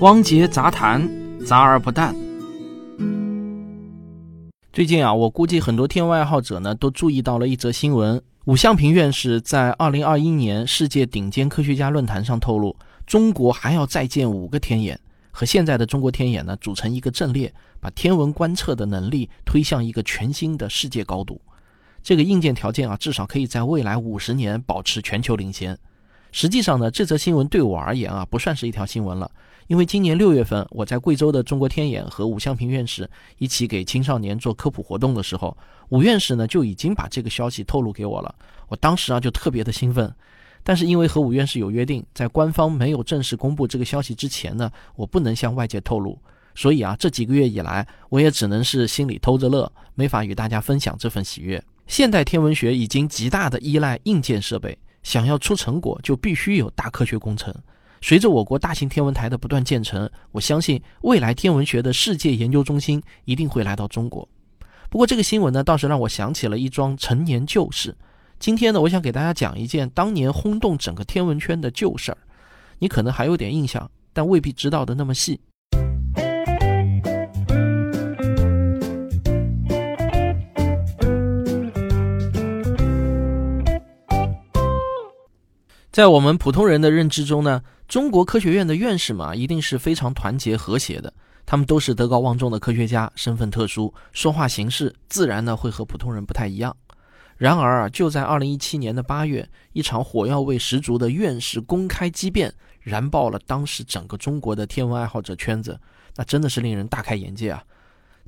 汪杰杂谈，杂而不淡。最近啊，我估计很多天文爱好者呢都注意到了一则新闻：武向平院士在二零二一年世界顶尖科学家论坛上透露，中国还要再建五个天眼，和现在的中国天眼呢组成一个阵列，把天文观测的能力推向一个全新的世界高度。这个硬件条件啊，至少可以在未来五十年保持全球领先。实际上呢，这则新闻对我而言啊，不算是一条新闻了，因为今年六月份我在贵州的中国天眼和武向平院士一起给青少年做科普活动的时候，武院士呢就已经把这个消息透露给我了。我当时啊就特别的兴奋，但是因为和武院士有约定，在官方没有正式公布这个消息之前呢，我不能向外界透露，所以啊这几个月以来，我也只能是心里偷着乐，没法与大家分享这份喜悦。现代天文学已经极大的依赖硬件设备。想要出成果，就必须有大科学工程。随着我国大型天文台的不断建成，我相信未来天文学的世界研究中心一定会来到中国。不过，这个新闻呢，倒是让我想起了一桩陈年旧事。今天呢，我想给大家讲一件当年轰动整个天文圈的旧事儿。你可能还有点印象，但未必知道的那么细。在我们普通人的认知中呢，中国科学院的院士嘛，一定是非常团结和谐的。他们都是德高望重的科学家，身份特殊，说话行事自然呢会和普通人不太一样。然而啊，就在二零一七年的八月，一场火药味十足的院士公开激辩，燃爆了当时整个中国的天文爱好者圈子，那真的是令人大开眼界啊！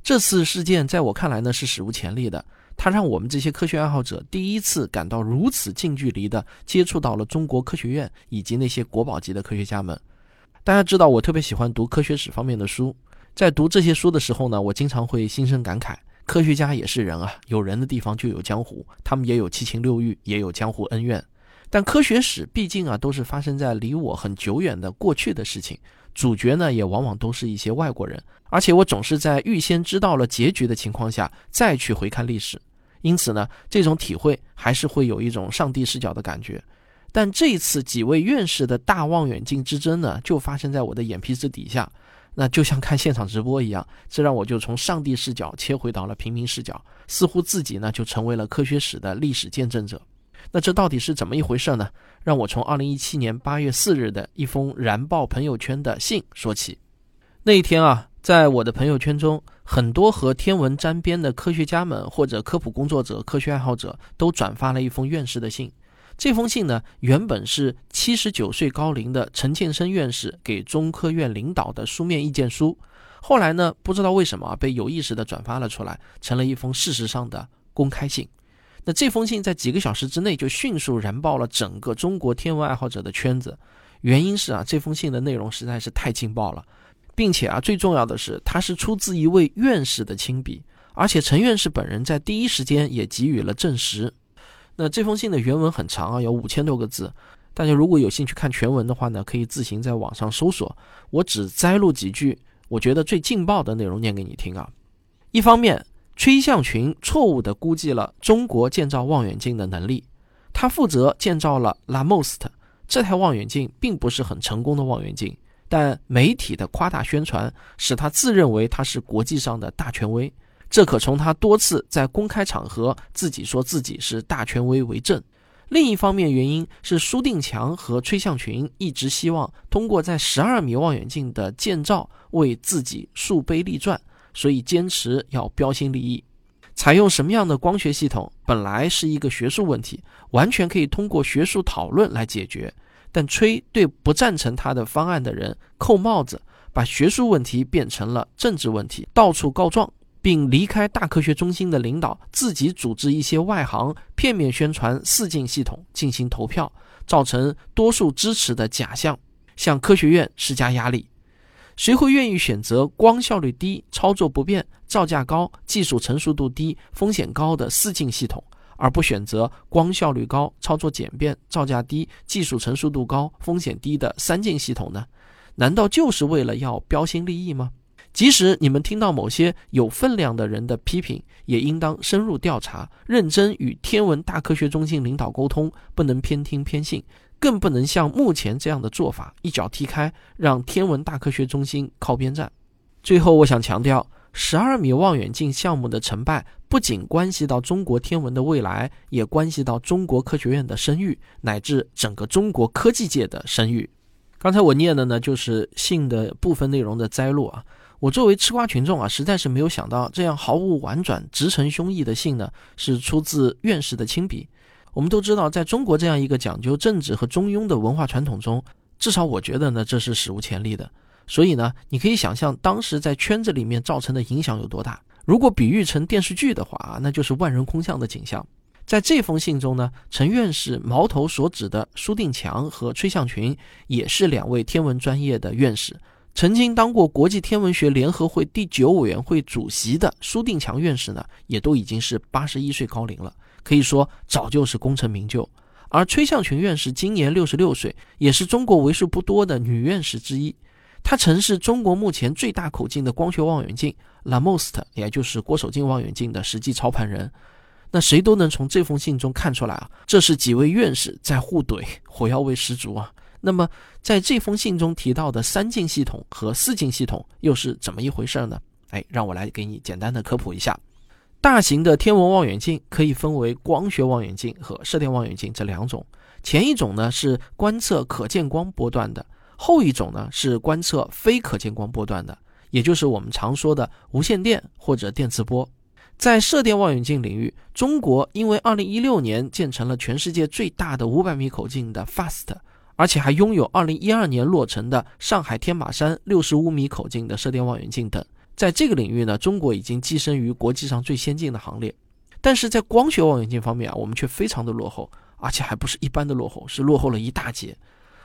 这次事件在我看来呢，是史无前例的。它让我们这些科学爱好者第一次感到如此近距离的接触到了中国科学院以及那些国宝级的科学家们。大家知道，我特别喜欢读科学史方面的书，在读这些书的时候呢，我经常会心生感慨：科学家也是人啊，有人的地方就有江湖，他们也有七情六欲，也有江湖恩怨。但科学史毕竟啊，都是发生在离我很久远的过去的事情，主角呢，也往往都是一些外国人。而且我总是在预先知道了结局的情况下再去回看历史，因此呢，这种体会还是会有一种上帝视角的感觉。但这次几位院士的大望远镜之争呢，就发生在我的眼皮子底下，那就像看现场直播一样，这让我就从上帝视角切回到了平民视角，似乎自己呢就成为了科学史的历史见证者。那这到底是怎么一回事呢？让我从二零一七年八月四日的一封燃爆朋友圈的信说起。那一天啊。在我的朋友圈中，很多和天文沾边的科学家们或者科普工作者、科学爱好者都转发了一封院士的信。这封信呢，原本是七十九岁高龄的陈建生院士给中科院领导的书面意见书。后来呢，不知道为什么被有意识的转发了出来，成了一封事实上的公开信。那这封信在几个小时之内就迅速燃爆了整个中国天文爱好者的圈子。原因是啊，这封信的内容实在是太劲爆了。并且啊，最重要的是，它是出自一位院士的亲笔，而且陈院士本人在第一时间也给予了证实。那这封信的原文很长啊，有五千多个字。大家如果有兴趣看全文的话呢，可以自行在网上搜索。我只摘录几句，我觉得最劲爆的内容念给你听啊。一方面，崔向群错误地估计了中国建造望远镜的能力，他负责建造了 Lamost 这台望远镜，并不是很成功的望远镜。但媒体的夸大宣传使他自认为他是国际上的大权威，这可从他多次在公开场合自己说自己是大权威为证。另一方面，原因是苏定强和崔向群一直希望通过在十二米望远镜的建造为自己树碑立传，所以坚持要标新立异。采用什么样的光学系统本来是一个学术问题，完全可以通过学术讨论来解决。但崔对不赞成他的方案的人扣帽子，把学术问题变成了政治问题，到处告状，并离开大科学中心的领导自己组织一些外行，片面宣传四镜系统进行投票，造成多数支持的假象，向科学院施加压力。谁会愿意选择光效率低、操作不便、造价高、技术成熟度低、风险高的四镜系统？而不选择光效率高、操作简便、造价低、技术成熟度高、风险低的三镜系统呢？难道就是为了要标新立异吗？即使你们听到某些有分量的人的批评，也应当深入调查，认真与天文大科学中心领导沟通，不能偏听偏信，更不能像目前这样的做法一脚踢开，让天文大科学中心靠边站。最后，我想强调，十二米望远镜项目的成败不仅关系到中国天文的未来，也关系到中国科学院的声誉，乃至整个中国科技界的声誉。刚才我念的呢，就是信的部分内容的摘录啊。我作为吃瓜群众啊，实在是没有想到这样毫无婉转、直陈胸臆的信呢，是出自院士的亲笔。我们都知道，在中国这样一个讲究政治和中庸的文化传统中，至少我觉得呢，这是史无前例的。所以呢，你可以想象当时在圈子里面造成的影响有多大。如果比喻成电视剧的话啊，那就是万人空巷的景象。在这封信中呢，陈院士矛头所指的苏定强和崔向群，也是两位天文专业的院士。曾经当过国际天文学联合会第九委员会主席的苏定强院士呢，也都已经是八十一岁高龄了，可以说早就是功成名就。而崔向群院士今年六十六岁，也是中国为数不多的女院士之一。她曾是中国目前最大口径的光学望远镜 LaMost，也就是郭守敬望远镜的实际操盘人。那谁都能从这封信中看出来啊，这是几位院士在互怼，火药味十足啊。那么，在这封信中提到的三镜系统和四镜系统又是怎么一回事呢？哎，让我来给你简单的科普一下。大型的天文望远镜可以分为光学望远镜和射电望远镜这两种。前一种呢是观测可见光波段的，后一种呢是观测非可见光波段的，也就是我们常说的无线电或者电磁波。在射电望远镜领域，中国因为2016年建成了全世界最大的500米口径的 FAST。而且还拥有2012年落成的上海天马山65米口径的射电望远镜等，在这个领域呢，中国已经跻身于国际上最先进的行列。但是在光学望远镜方面啊，我们却非常的落后，而且还不是一般的落后，是落后了一大截。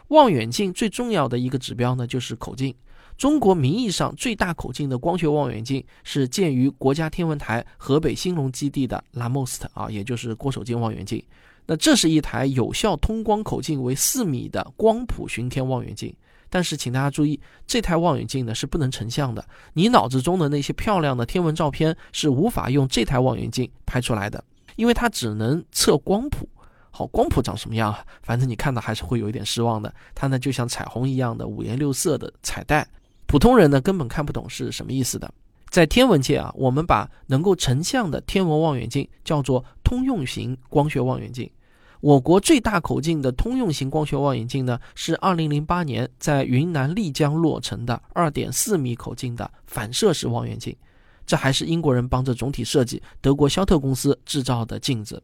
望远镜最重要的一个指标呢，就是口径。中国名义上最大口径的光学望远镜是建于国家天文台河北兴隆基地的 LaMost 啊，也就是郭守敬望远镜。那这是一台有效通光口径为四米的光谱巡天望远镜，但是请大家注意，这台望远镜呢是不能成像的，你脑子中的那些漂亮的天文照片是无法用这台望远镜拍出来的，因为它只能测光谱。好，光谱长什么样啊？反正你看到还是会有一点失望的，它呢就像彩虹一样的五颜六色的彩带，普通人呢根本看不懂是什么意思的。在天文界啊，我们把能够成像的天文望远镜叫做通用型光学望远镜。我国最大口径的通用型光学望远镜呢，是2008年在云南丽江落成的2.4米口径的反射式望远镜。这还是英国人帮着总体设计，德国肖特公司制造的镜子。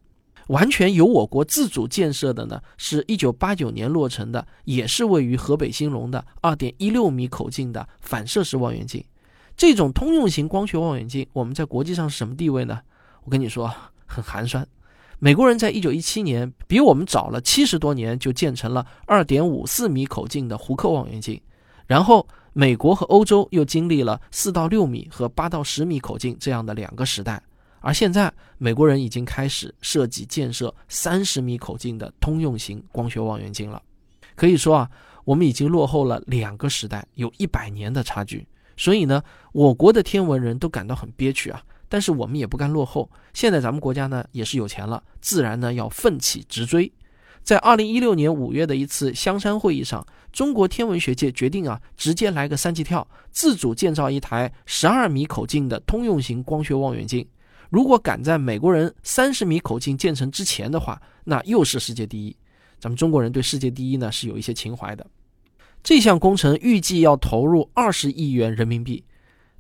完全由我国自主建设的呢，是一九八九年落成的，也是位于河北兴隆的2.16米口径的反射式望远镜。这种通用型光学望远镜，我们在国际上是什么地位呢？我跟你说，很寒酸。美国人在一九一七年比我们早了七十多年就建成了二点五四米口径的胡克望远镜，然后美国和欧洲又经历了四到六米和八到十米口径这样的两个时代，而现在美国人已经开始设计建设三十米口径的通用型光学望远镜了。可以说啊，我们已经落后了两个时代，有一百年的差距。所以呢，我国的天文人都感到很憋屈啊。但是我们也不甘落后，现在咱们国家呢也是有钱了，自然呢要奋起直追。在二零一六年五月的一次香山会议上，中国天文学界决定啊，直接来个三级跳，自主建造一台十二米口径的通用型光学望远镜。如果赶在美国人三十米口径建成之前的话，那又是世界第一。咱们中国人对世界第一呢是有一些情怀的。这项工程预计要投入二十亿元人民币。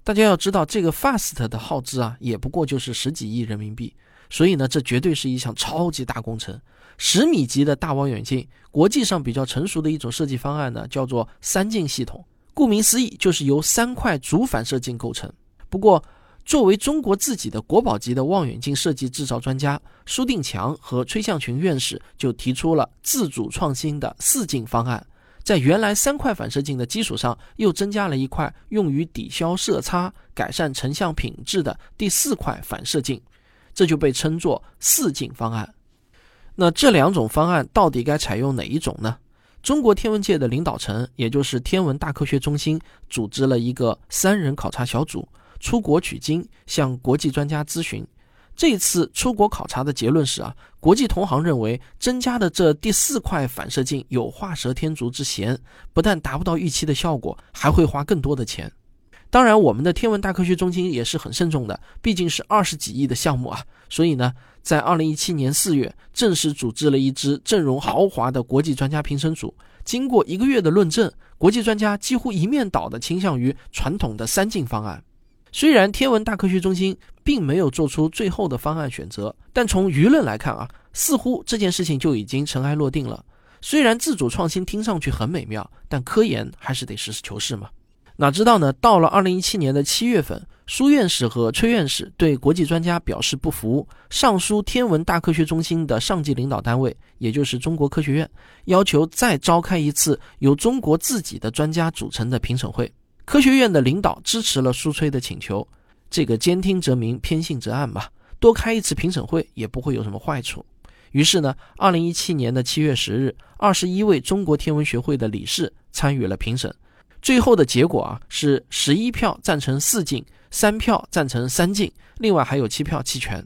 大家要知道，这个 FAST 的耗资啊，也不过就是十几亿人民币，所以呢，这绝对是一项超级大工程。十米级的大望远镜，国际上比较成熟的一种设计方案呢，叫做三镜系统。顾名思义，就是由三块主反射镜构成。不过，作为中国自己的国宝级的望远镜设计制造专家，苏定强和崔向群院士就提出了自主创新的四镜方案。在原来三块反射镜的基础上，又增加了一块用于抵消色差、改善成像品质的第四块反射镜，这就被称作四镜方案。那这两种方案到底该采用哪一种呢？中国天文界的领导层，也就是天文大科学中心，组织了一个三人考察小组，出国取经，向国际专家咨询。这次出国考察的结论是啊，国际同行认为增加的这第四块反射镜有画蛇添足之嫌，不但达不到预期的效果，还会花更多的钱。当然，我们的天文大科学中心也是很慎重的，毕竟是二十几亿的项目啊，所以呢，在二零一七年四月正式组织了一支阵容豪华的国际专家评审组。经过一个月的论证，国际专家几乎一面倒的倾向于传统的三镜方案。虽然天文大科学中心并没有做出最后的方案选择，但从舆论来看啊，似乎这件事情就已经尘埃落定了。虽然自主创新听上去很美妙，但科研还是得实事求是嘛。哪知道呢？到了二零一七年的七月份，苏院士和崔院士对国际专家表示不服，上书天文大科学中心的上级领导单位，也就是中国科学院，要求再召开一次由中国自己的专家组成的评审会。科学院的领导支持了苏崔的请求，这个兼听则明，偏信则暗嘛，多开一次评审会也不会有什么坏处。于是呢，二零一七年的七月十日，二十一位中国天文学会的理事参与了评审。最后的结果啊是十一票赞成四进，三票赞成三进，另外还有七票弃权。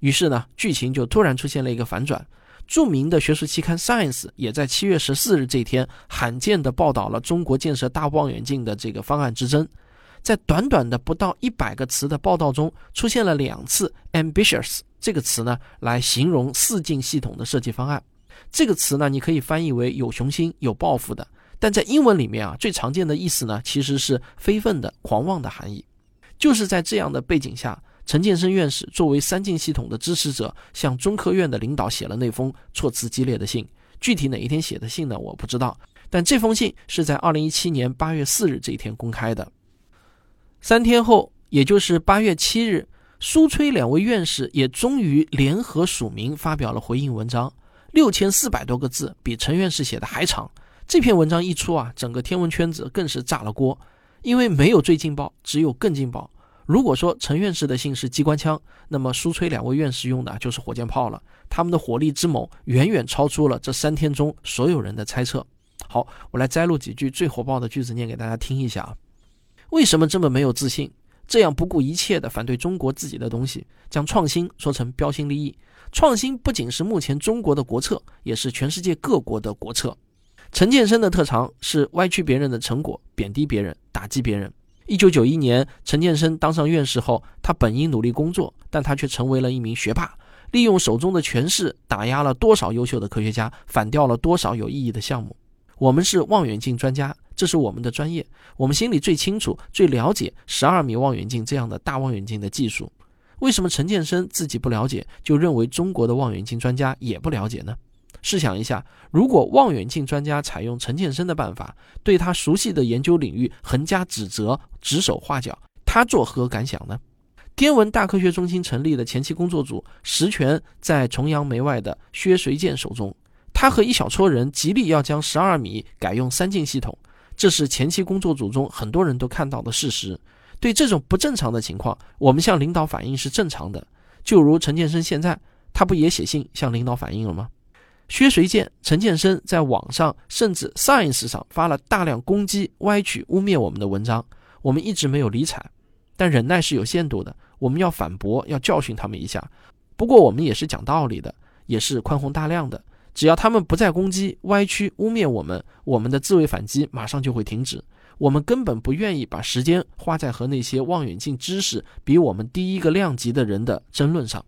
于是呢，剧情就突然出现了一个反转。著名的学术期刊《Science》也在七月十四日这天罕见地报道了中国建设大望远镜的这个方案之争。在短短的不到一百个词的报道中，出现了两次 “ambitious” 这个词呢，来形容四镜系统的设计方案。这个词呢，你可以翻译为有雄心、有抱负的。但在英文里面啊，最常见的意思呢，其实是非分的、狂妄的含义。就是在这样的背景下，陈建生院士作为三进系统的支持者，向中科院的领导写了那封措辞激烈的信。具体哪一天写的信呢？我不知道。但这封信是在二零一七年八月四日这一天公开的。三天后，也就是八月七日，苏崔两位院士也终于联合署名发表了回应文章，六千四百多个字，比陈院士写的还长。这篇文章一出啊，整个天文圈子更是炸了锅，因为没有最劲爆，只有更劲爆。如果说陈院士的信是机关枪，那么苏崔两位院士用的就是火箭炮了。他们的火力之猛，远远超出了这三天中所有人的猜测。好，我来摘录几句最火爆的句子念给大家听一下啊。为什么这么没有自信？这样不顾一切的反对中国自己的东西，将创新说成标新立异？创新不仅是目前中国的国策，也是全世界各国的国策。陈建生的特长是歪曲别人的成果，贬低别人，打击别人。一九九一年，陈建生当上院士后，他本应努力工作，但他却成为了一名学霸，利用手中的权势打压了多少优秀的科学家，反掉了多少有意义的项目。我们是望远镜专家，这是我们的专业，我们心里最清楚、最了解十二米望远镜这样的大望远镜的技术。为什么陈建生自己不了解，就认为中国的望远镜专家也不了解呢？试想一下，如果望远镜专家采用陈建生的办法，对他熟悉的研究领域横加指责、指手画脚，他作何感想呢？天文大科学中心成立的前期工作组实权在崇洋媚外的薛随建手中，他和一小撮人极力要将十二米改用三镜系统，这是前期工作组中很多人都看到的事实。对这种不正常的情况，我们向领导反映是正常的。就如陈建生现在，他不也写信向领导反映了吗？薛随建、陈建生在网上甚至 Science 上发了大量攻击、歪曲、污蔑我们的文章，我们一直没有理睬。但忍耐是有限度的，我们要反驳，要教训他们一下。不过我们也是讲道理的，也是宽宏大量的。只要他们不再攻击、歪曲、污蔑我们，我们的自卫反击马上就会停止。我们根本不愿意把时间花在和那些望远镜知识比我们低一个量级的人的争论上。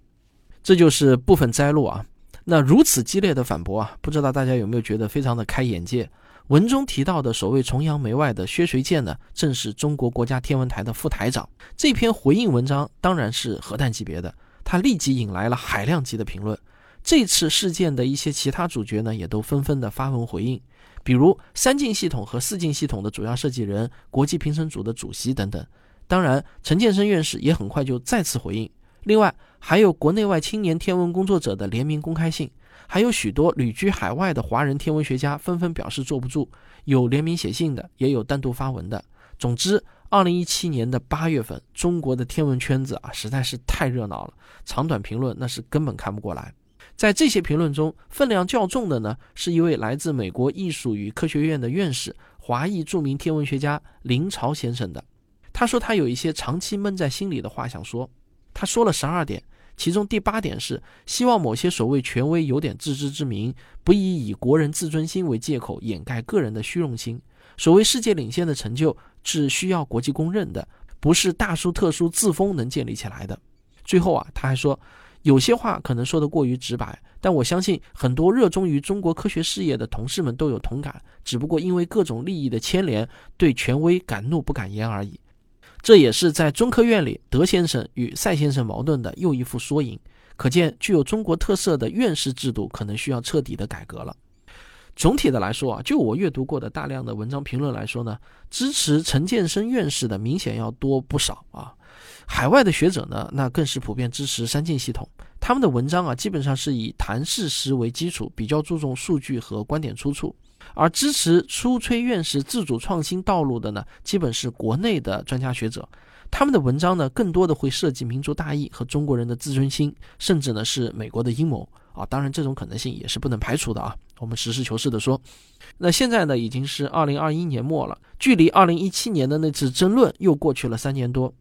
这就是部分摘录啊。那如此激烈的反驳啊，不知道大家有没有觉得非常的开眼界？文中提到的所谓崇洋媚外的薛随建呢，正是中国国家天文台的副台长。这篇回应文章当然是核弹级别的，他立即引来了海量级的评论。这次事件的一些其他主角呢，也都纷纷的发文回应，比如三镜系统和四镜系统的主要设计人、国际评审组的主席等等。当然，陈建生院士也很快就再次回应。另外，还有国内外青年天文工作者的联名公开信，还有许多旅居海外的华人天文学家纷纷表示坐不住，有联名写信的，也有单独发文的。总之，二零一七年的八月份，中国的天文圈子啊，实在是太热闹了，长短评论那是根本看不过来。在这些评论中，分量较重的呢，是一位来自美国艺术与科学院的院士、华裔著名天文学家林朝先生的。他说他有一些长期闷在心里的话想说。他说了十二点，其中第八点是希望某些所谓权威有点自知之明，不宜以国人自尊心为借口掩盖个人的虚荣心。所谓世界领先的成就是需要国际公认的，不是大书特书自封能建立起来的。最后啊，他还说，有些话可能说得过于直白，但我相信很多热衷于中国科学事业的同事们都有同感，只不过因为各种利益的牵连，对权威敢怒不敢言而已。这也是在中科院里德先生与赛先生矛盾的又一副缩影。可见，具有中国特色的院士制度可能需要彻底的改革了。总体的来说啊，就我阅读过的大量的文章评论来说呢，支持陈建生院士的明显要多不少啊。海外的学者呢，那更是普遍支持三进系统。他们的文章啊，基本上是以谈事实为基础，比较注重数据和观点出处。而支持初崔院士自主创新道路的呢，基本是国内的专家学者。他们的文章呢，更多的会涉及民族大义和中国人的自尊心，甚至呢是美国的阴谋啊。当然，这种可能性也是不能排除的啊。我们实事求是的说，那现在呢已经是二零二一年末了，距离二零一七年的那次争论又过去了三年多。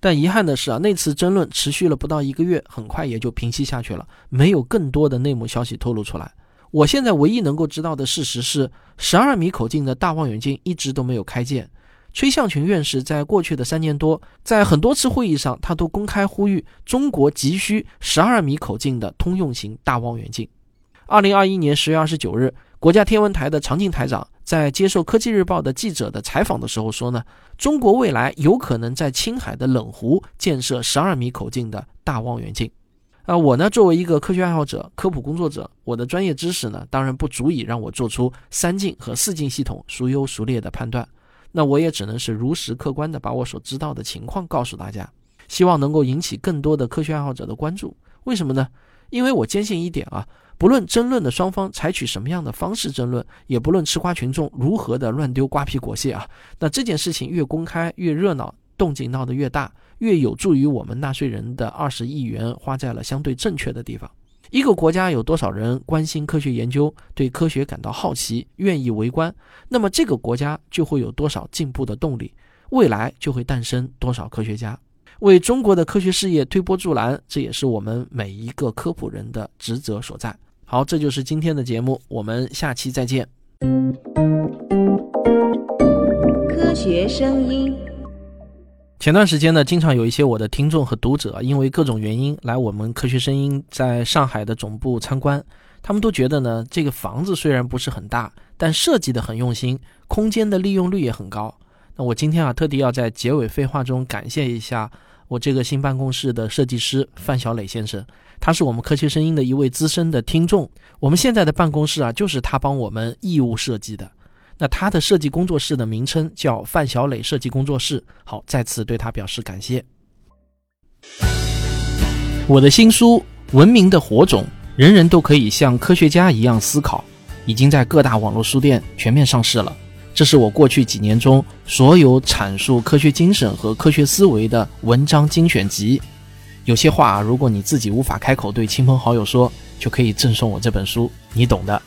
但遗憾的是啊，那次争论持续了不到一个月，很快也就平息下去了，没有更多的内幕消息透露出来。我现在唯一能够知道的事实是，十二米口径的大望远镜一直都没有开建。崔向群院士在过去的三年多，在很多次会议上，他都公开呼吁中国急需十二米口径的通用型大望远镜。二零二一年十月二十九日，国家天文台的常静台长在接受科技日报的记者的采访的时候说呢，中国未来有可能在青海的冷湖建设十二米口径的大望远镜。啊，我呢作为一个科学爱好者、科普工作者，我的专业知识呢当然不足以让我做出三镜和四镜系统孰优孰劣的判断。那我也只能是如实客观的把我所知道的情况告诉大家，希望能够引起更多的科学爱好者的关注。为什么呢？因为我坚信一点啊。不论争论的双方采取什么样的方式争论，也不论吃瓜群众如何的乱丢瓜皮果屑啊，那这件事情越公开越热闹，动静闹得越大，越有助于我们纳税人的二十亿元花在了相对正确的地方。一个国家有多少人关心科学研究，对科学感到好奇，愿意围观，那么这个国家就会有多少进步的动力，未来就会诞生多少科学家。为中国的科学事业推波助澜，这也是我们每一个科普人的职责所在。好，这就是今天的节目，我们下期再见。科学声音。前段时间呢，经常有一些我的听众和读者，因为各种原因来我们科学声音在上海的总部参观。他们都觉得呢，这个房子虽然不是很大，但设计的很用心，空间的利用率也很高。那我今天啊，特地要在结尾废话中感谢一下我这个新办公室的设计师范小磊先生。他是我们科学声音的一位资深的听众，我们现在的办公室啊，就是他帮我们义务设计的。那他的设计工作室的名称叫范小磊设计工作室。好，再次对他表示感谢。我的新书《文明的火种》，人人都可以像科学家一样思考，已经在各大网络书店全面上市了。这是我过去几年中所有阐述科学精神和科学思维的文章精选集。有些话，如果你自己无法开口对亲朋好友说，就可以赠送我这本书，你懂的。